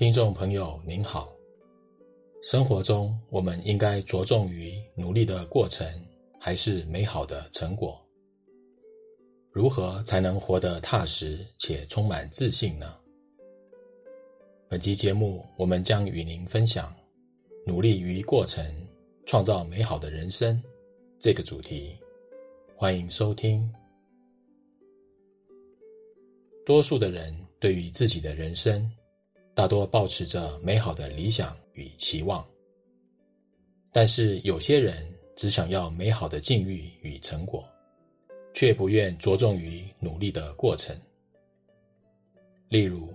听众朋友您好，生活中我们应该着重于努力的过程，还是美好的成果？如何才能活得踏实且充满自信呢？本期节目我们将与您分享“努力于过程，创造美好的人生”这个主题。欢迎收听。多数的人对于自己的人生，大多抱持着美好的理想与期望，但是有些人只想要美好的境遇与成果。却不愿着重于努力的过程。例如，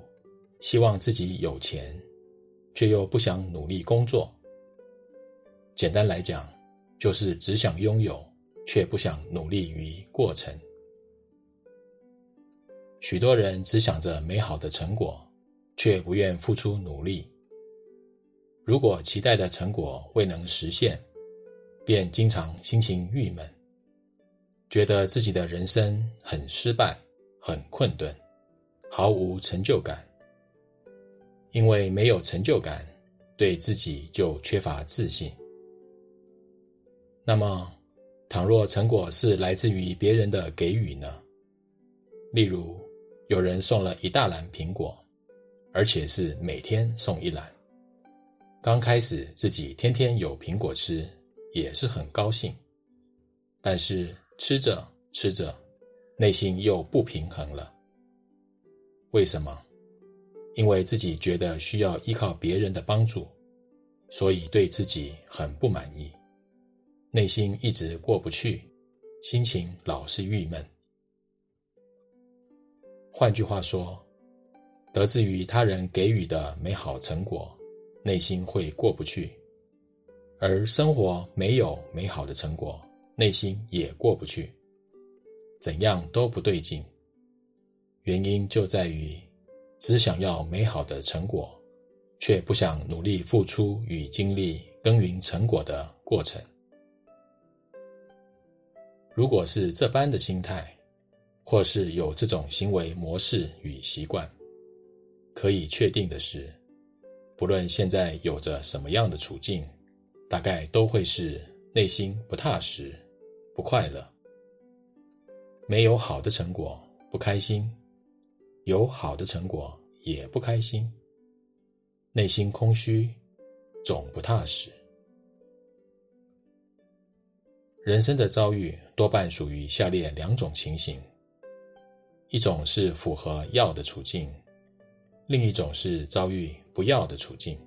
希望自己有钱，却又不想努力工作。简单来讲，就是只想拥有，却不想努力于过程。许多人只想着美好的成果，却不愿付出努力。如果期待的成果未能实现，便经常心情郁闷。觉得自己的人生很失败、很困顿，毫无成就感。因为没有成就感，对自己就缺乏自信。那么，倘若成果是来自于别人的给予呢？例如，有人送了一大篮苹果，而且是每天送一篮。刚开始自己天天有苹果吃，也是很高兴。但是，吃着吃着，内心又不平衡了。为什么？因为自己觉得需要依靠别人的帮助，所以对自己很不满意，内心一直过不去，心情老是郁闷。换句话说，得自于他人给予的美好成果，内心会过不去，而生活没有美好的成果。内心也过不去，怎样都不对劲。原因就在于只想要美好的成果，却不想努力付出与经历耕耘成果的过程。如果是这般的心态，或是有这种行为模式与习惯，可以确定的是，不论现在有着什么样的处境，大概都会是内心不踏实。不快乐，没有好的成果不开心，有好的成果也不开心，内心空虚，总不踏实。人生的遭遇多半属于下列两种情形：一种是符合要的处境，另一种是遭遇不要的处境。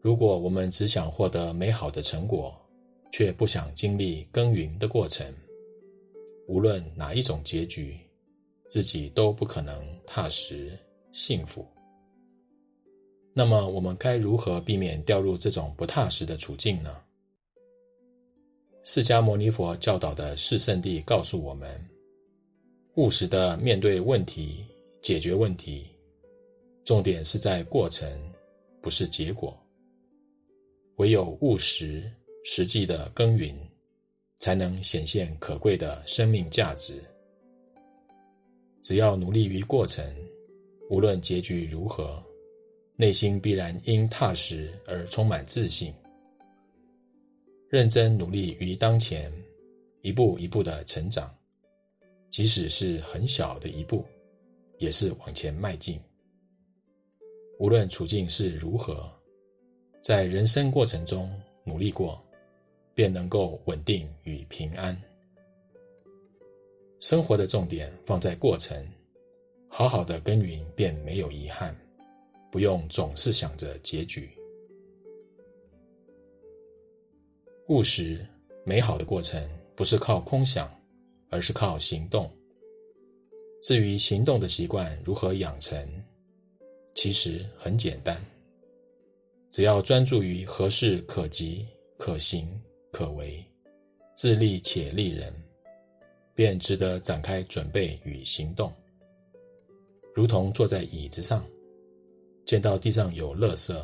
如果我们只想获得美好的成果，却不想经历耕耘的过程，无论哪一种结局，自己都不可能踏实幸福。那么，我们该如何避免掉入这种不踏实的处境呢？释迦牟尼佛教导的四圣地告诉我们：务实的面对问题，解决问题，重点是在过程，不是结果。唯有务实。实际的耕耘，才能显现可贵的生命价值。只要努力于过程，无论结局如何，内心必然因踏实而充满自信。认真努力于当前，一步一步的成长，即使是很小的一步，也是往前迈进。无论处境是如何，在人生过程中努力过。便能够稳定与平安。生活的重点放在过程，好好的耕耘便没有遗憾，不用总是想着结局。务实美好的过程不是靠空想，而是靠行动。至于行动的习惯如何养成，其实很简单，只要专注于何事可及可行。可为，自利且利人，便值得展开准备与行动。如同坐在椅子上，见到地上有垃圾，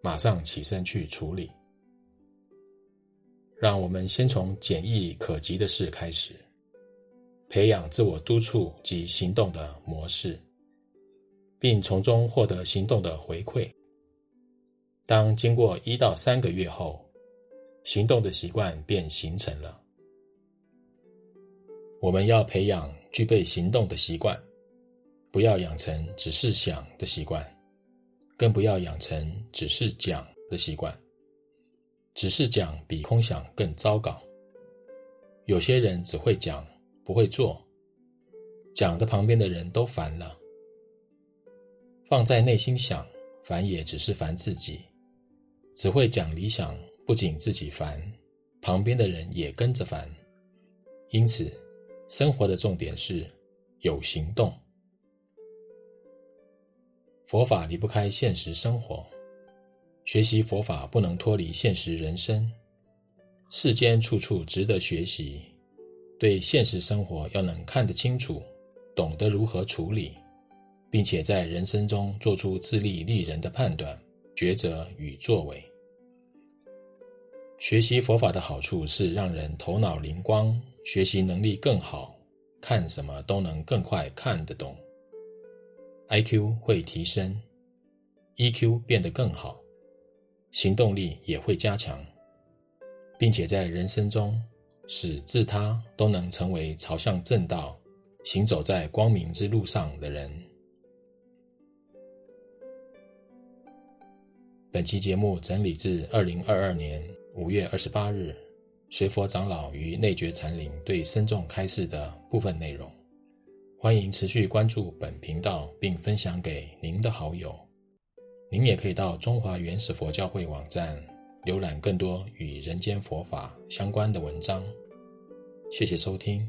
马上起身去处理。让我们先从简易可及的事开始，培养自我督促及行动的模式。并从中获得行动的回馈。当经过一到三个月后，行动的习惯便形成了。我们要培养具备行动的习惯，不要养成只是想的习惯，更不要养成只是讲的习惯。只是讲比空想更糟糕。有些人只会讲，不会做，讲的旁边的人都烦了。放在内心想，烦也只是烦自己。只会讲理想，不仅自己烦，旁边的人也跟着烦。因此，生活的重点是有行动。佛法离不开现实生活，学习佛法不能脱离现实人生。世间处处值得学习，对现实生活要能看得清楚，懂得如何处理，并且在人生中做出自利利人的判断、抉择与作为。学习佛法的好处是让人头脑灵光。学习能力更好，看什么都能更快看得懂。IQ 会提升，EQ 变得更好，行动力也会加强，并且在人生中使自他都能成为朝向正道、行走在光明之路上的人。本期节目整理自二零二二年五月二十八日。随佛长老与内觉禅林对僧众开示的部分内容，欢迎持续关注本频道，并分享给您的好友。您也可以到中华原始佛教会网站浏览更多与人间佛法相关的文章。谢谢收听。